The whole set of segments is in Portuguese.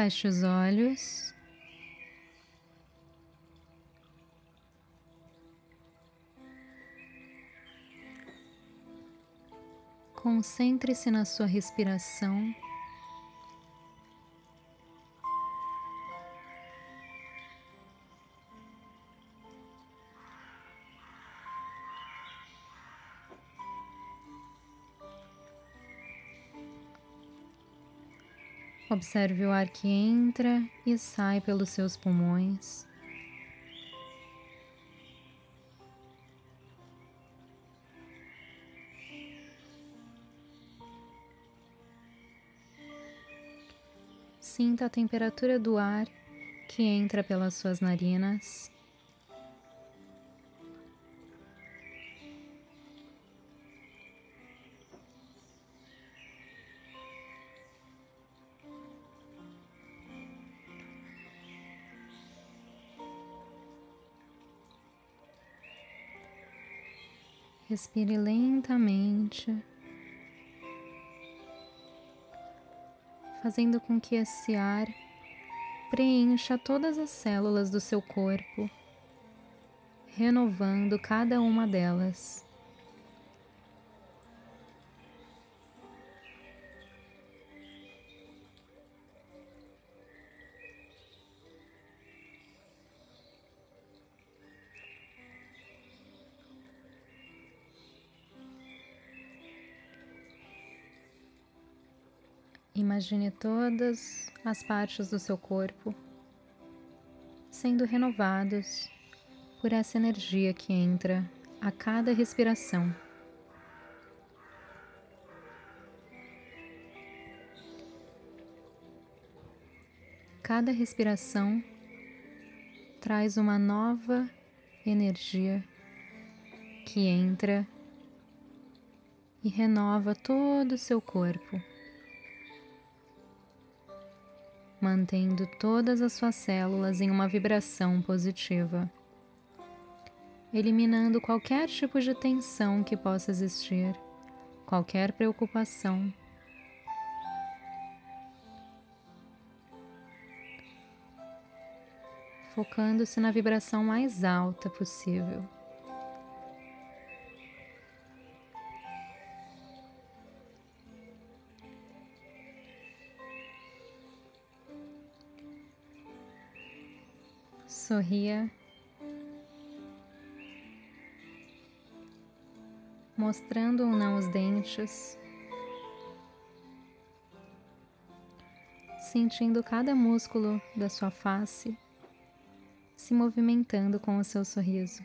Feche os olhos. Concentre-se na sua respiração. Observe o ar que entra e sai pelos seus pulmões. Sinta a temperatura do ar que entra pelas suas narinas. Respire lentamente, fazendo com que esse ar preencha todas as células do seu corpo, renovando cada uma delas. Imagine todas as partes do seu corpo sendo renovados por essa energia que entra a cada respiração. Cada respiração traz uma nova energia que entra e renova todo o seu corpo. Mantendo todas as suas células em uma vibração positiva, eliminando qualquer tipo de tensão que possa existir, qualquer preocupação. Focando-se na vibração mais alta possível. Sorria, mostrando ou não os dentes, sentindo cada músculo da sua face. Se movimentando com o seu sorriso.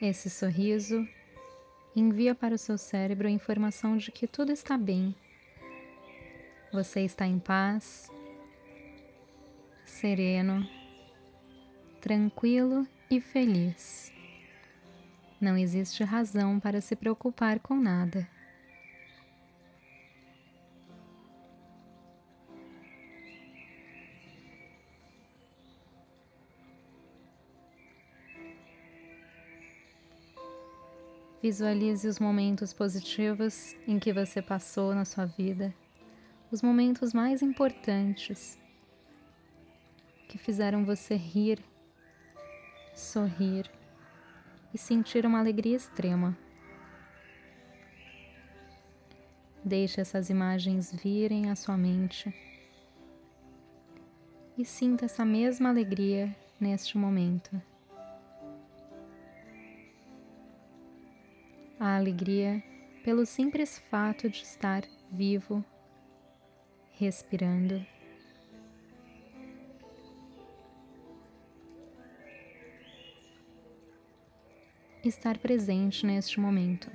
Esse sorriso envia para o seu cérebro a informação de que tudo está bem você está em paz, sereno, tranquilo e feliz. Não existe razão para se preocupar com nada. Visualize os momentos positivos em que você passou na sua vida os momentos mais importantes que fizeram você rir, sorrir e sentir uma alegria extrema. Deixe essas imagens virem à sua mente e sinta essa mesma alegria neste momento. A alegria pelo simples fato de estar vivo respirando. Estar presente neste momento.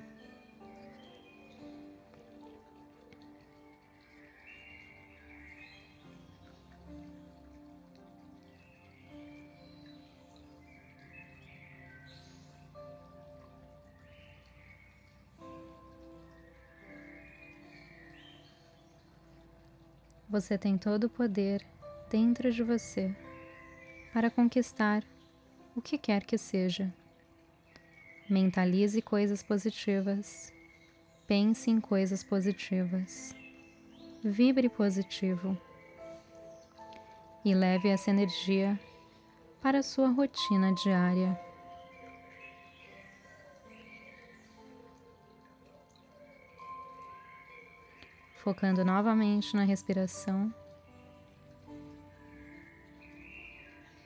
Você tem todo o poder dentro de você para conquistar o que quer que seja. Mentalize coisas positivas Pense em coisas positivas. Vibre positivo. E leve essa energia para a sua rotina diária. Focando novamente na respiração.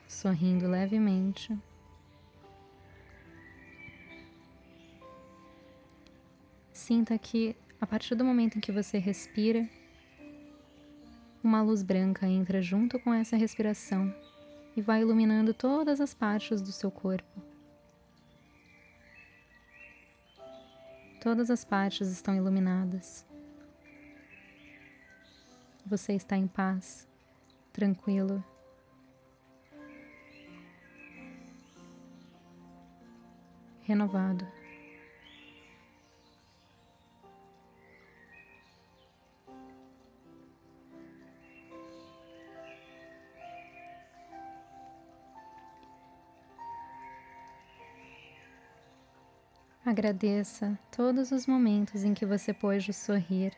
Sorrindo levemente. Sinta que, a partir do momento em que você respira, uma luz branca entra junto com essa respiração e vai iluminando todas as partes do seu corpo. Todas as partes estão iluminadas. Você está em paz, tranquilo. Renovado. Agradeça todos os momentos em que você pôde sorrir.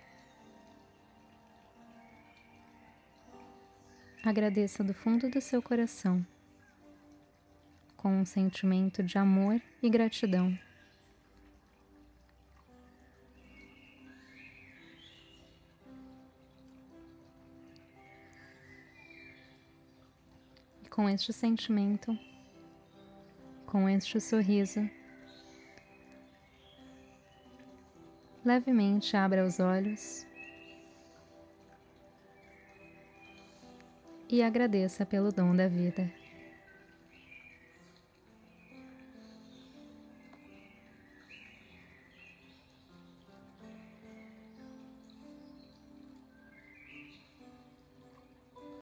Agradeça do fundo do seu coração, com um sentimento de amor e gratidão. E com este sentimento, com este sorriso, levemente abra os olhos e agradeça pelo dom da vida.